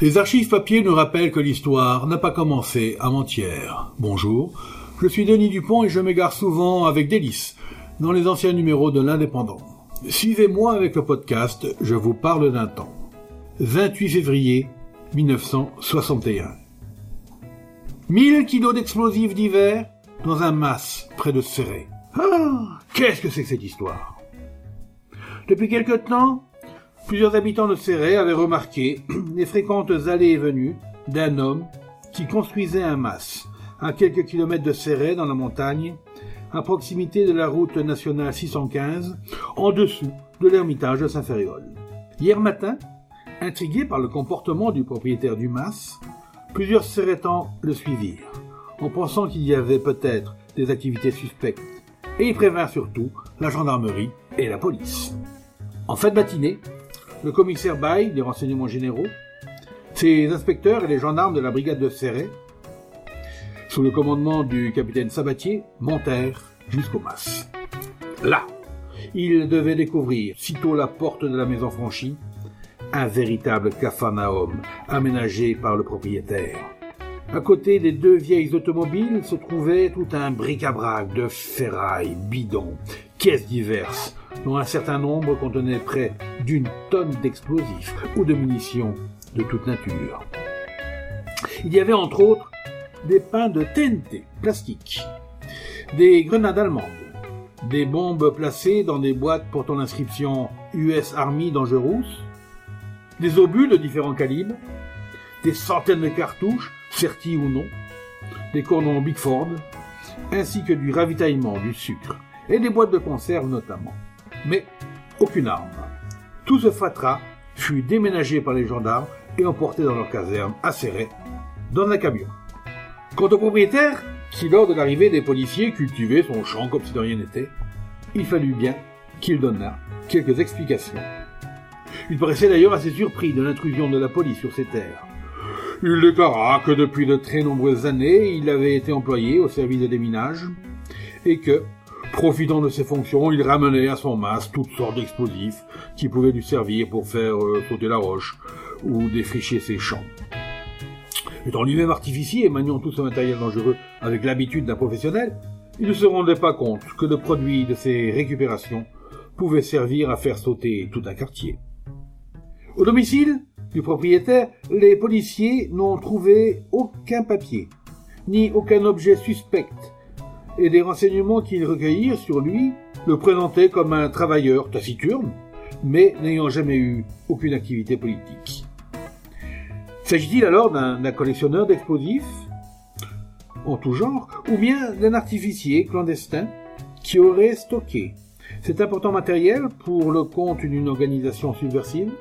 Les archives papier nous rappellent que l'histoire n'a pas commencé avant-hier. Bonjour, je suis Denis Dupont et je m'égare souvent avec délice dans les anciens numéros de l'Indépendant. Suivez-moi avec le podcast Je vous parle d'un temps. 28 février 1961. 1000 kilos d'explosifs divers dans un mas près de Serré. Ah, qu'est-ce que c'est que cette histoire? Depuis quelque temps, plusieurs habitants de Serré avaient remarqué les fréquentes allées et venues d'un homme qui construisait un mas à quelques kilomètres de Serré dans la montagne, à proximité de la route nationale 615, en dessous de l'ermitage de Saint-Ferréol. Hier matin, intrigués par le comportement du propriétaire du mas, plusieurs Serrétans le suivirent, en pensant qu'il y avait peut-être des activités suspectes, et ils prévinrent surtout la gendarmerie et la police. En fin de matinée, le commissaire Baye des renseignements généraux, ses inspecteurs et les gendarmes de la brigade de Serré, sous le commandement du capitaine Sabatier, montèrent jusqu'au mas. Là, ils devaient découvrir, sitôt la porte de la maison franchie, un véritable capharnaüm aménagé par le propriétaire. À côté des deux vieilles automobiles se trouvait tout un bric-à-brac de ferrailles, bidons, caisses diverses, dont un certain nombre contenait près d'une tonne d'explosifs ou de munitions de toute nature. Il y avait entre autres des pains de TNT plastique, des grenades allemandes, des bombes placées dans des boîtes portant l'inscription US Army Dangerous, des obus de différents calibres, des centaines de cartouches, serties ou non, des cordons Bigford, ainsi que du ravitaillement, du sucre, et des boîtes de conserve notamment. Mais aucune arme. Tout ce fatras fut déménagé par les gendarmes et emporté dans leur caserne, acérée, dans un camion. Quant au propriétaire, qui lors de l'arrivée des policiers cultivait son champ comme si de rien n'était, il fallut bien qu'il donnât quelques explications. Il paraissait d'ailleurs assez surpris de l'intrusion de la police sur ses terres. Il déclara que depuis de très nombreuses années, il avait été employé au service de déminage et que, profitant de ses fonctions, il ramenait à son masque toutes sortes d'explosifs qui pouvaient lui servir pour faire euh, sauter la roche ou défricher ses champs. Étant lui-même artificier et maniant tout ce matériel dangereux avec l'habitude d'un professionnel, il ne se rendait pas compte que le produit de ses récupérations pouvait servir à faire sauter tout un quartier. Au domicile du propriétaire, les policiers n'ont trouvé aucun papier, ni aucun objet suspect, et des renseignements qu'ils recueillirent sur lui le présentaient comme un travailleur taciturne, mais n'ayant jamais eu aucune activité politique. S'agit-il alors d'un collectionneur d'explosifs en tout genre, ou bien d'un artificier clandestin qui aurait stocké cet important matériel pour le compte d'une organisation subversive?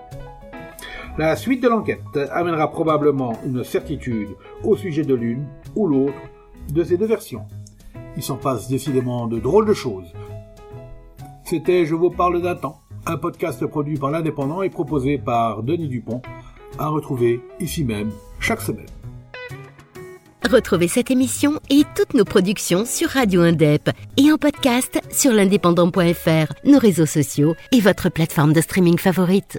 La suite de l'enquête amènera probablement une certitude au sujet de l'une ou l'autre de ces deux versions. Il s'en passe décidément de drôles de choses. C'était Je vous parle d'un temps, un podcast produit par l'Indépendant et proposé par Denis Dupont, à retrouver ici même chaque semaine. Retrouvez cette émission et toutes nos productions sur Radio Indep et en podcast sur l'indépendant.fr, nos réseaux sociaux et votre plateforme de streaming favorite.